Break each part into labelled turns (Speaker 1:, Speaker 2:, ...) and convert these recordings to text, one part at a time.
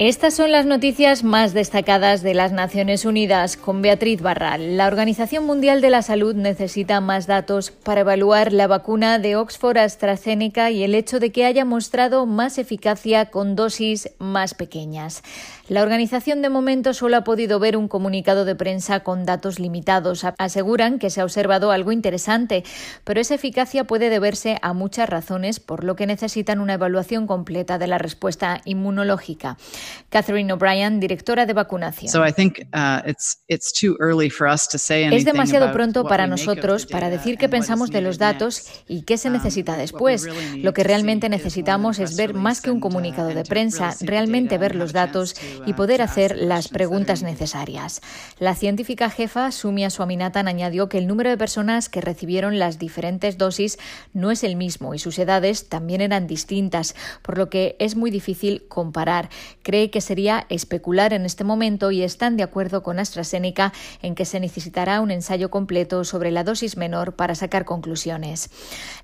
Speaker 1: Estas son las noticias más destacadas de las Naciones Unidas con Beatriz Barral. La Organización Mundial de la Salud necesita más datos para evaluar la vacuna de Oxford AstraZeneca y el hecho de que haya mostrado más eficacia con dosis más pequeñas. La organización de momento solo ha podido ver un comunicado de prensa con datos limitados. Aseguran que se ha observado algo interesante, pero esa eficacia puede deberse a muchas razones, por lo que necesitan una evaluación completa de la respuesta inmunológica. Catherine O'Brien, directora de vacunación. Es demasiado pronto para nosotros para decir qué pensamos de los datos y qué se um, necesita después. Lo que realmente necesitamos es ver más que un comunicado de prensa, realmente ver los datos y poder hacer las preguntas necesarias. La científica jefa Sumia Swaminathan añadió que el número de personas que recibieron las diferentes dosis no es el mismo y sus edades también eran distintas, por lo que es muy difícil comparar. Cree que sería especular en este momento y están de acuerdo con AstraZeneca en que se necesitará un ensayo completo sobre la dosis menor para sacar conclusiones.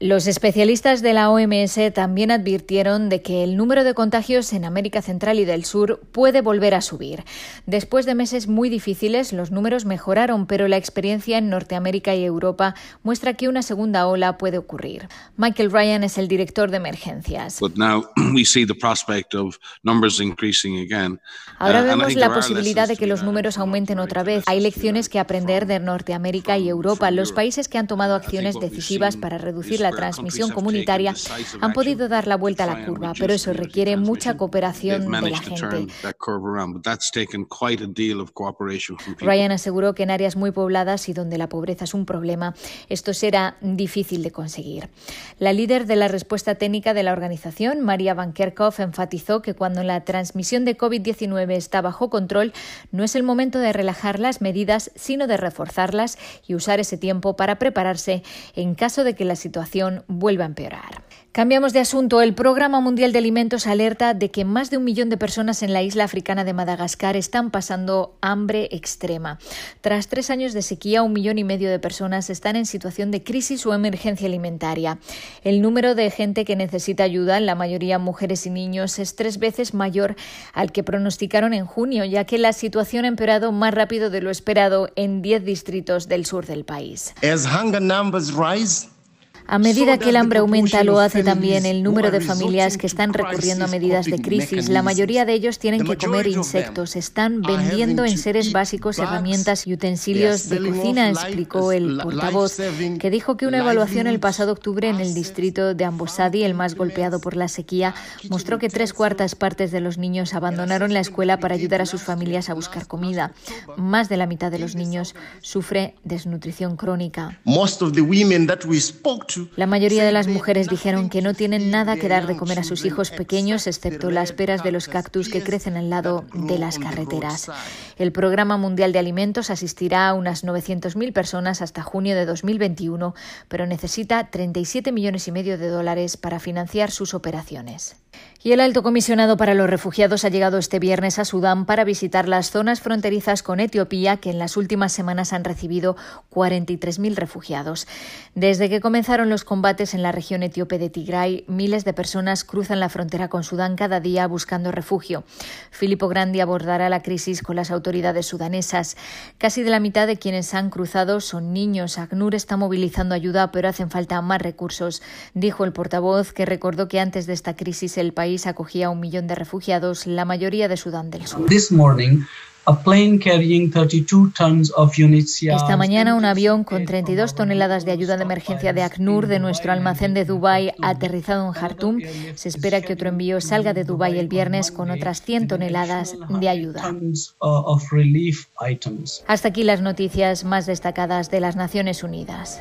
Speaker 1: Los especialistas de la OMS también advirtieron de que el número de contagios en América Central y del Sur puede volver a subir. Después de meses muy difíciles, los números mejoraron, pero la experiencia en Norteamérica y Europa muestra que una segunda ola puede ocurrir. Michael Ryan es el director de emergencias. Ahora vemos la posibilidad de que los números aumenten otra vez. Hay lecciones que aprender de Norteamérica y Europa. Los países que han tomado acciones decisivas para reducir la transmisión comunitaria han podido dar la vuelta a la curva, pero eso requiere mucha cooperación de la gente. Ryan aseguró que en áreas muy pobladas y donde la pobreza es un problema, esto será difícil de conseguir. La líder de la respuesta técnica de la organización, María Van Kerkhoff, enfatizó que cuando la transmisión de COVID-19 está bajo control, no es el momento de relajar las medidas, sino de reforzarlas y usar ese tiempo para prepararse en caso de que la situación vuelva a empeorar. Cambiamos de asunto. El Programa Mundial de Alimentos alerta de que más de un millón de personas en la isla africana de Madagascar están pasando hambre extrema. Tras tres años de sequía, un millón y medio de personas están en situación de crisis o emergencia alimentaria. El número de gente que necesita ayuda, la mayoría mujeres y niños, es tres veces mayor al que pronosticaron en junio, ya que la situación ha empeorado más rápido de lo esperado en diez distritos del sur del país. A medida que el hambre aumenta, lo hace también el número de familias que están recurriendo a medidas de crisis. La mayoría de ellos tienen que comer insectos. Están vendiendo en seres básicos herramientas y utensilios de cocina, explicó el portavoz, que dijo que una evaluación el pasado octubre en el distrito de Ambosadi, el más golpeado por la sequía, mostró que tres cuartas partes de los niños abandonaron la escuela para ayudar a sus familias a buscar comida. Más de la mitad de los niños sufre desnutrición crónica. La mayoría de las mujeres dijeron que no tienen nada que dar de comer a sus hijos pequeños, excepto las peras de los cactus que crecen al lado de las carreteras. El Programa Mundial de Alimentos asistirá a unas 900.000 personas hasta junio de 2021, pero necesita 37 millones y medio de dólares para financiar sus operaciones. Y el alto comisionado para los refugiados ha llegado este viernes a Sudán para visitar las zonas fronterizas con Etiopía, que en las últimas semanas han recibido 43.000 refugiados. Desde que comenzaron los combates en la región etíope de Tigray, miles de personas cruzan la frontera con Sudán cada día buscando refugio. Filippo Grandi abordará la crisis con las autoridades sudanesas. Casi de la mitad de quienes han cruzado son niños. ACNUR está movilizando ayuda, pero hacen falta más recursos, dijo el portavoz, que recordó que antes de esta crisis el país acogía a un millón de refugiados, la mayoría de Sudán del Sur. Esta mañana un avión con 32 toneladas de ayuda de emergencia de ACNUR de nuestro almacén de Dubái ha aterrizado en Jartum. Se espera que otro envío salga de Dubái el viernes con otras 100 toneladas de ayuda. Hasta aquí las noticias más destacadas de las Naciones Unidas.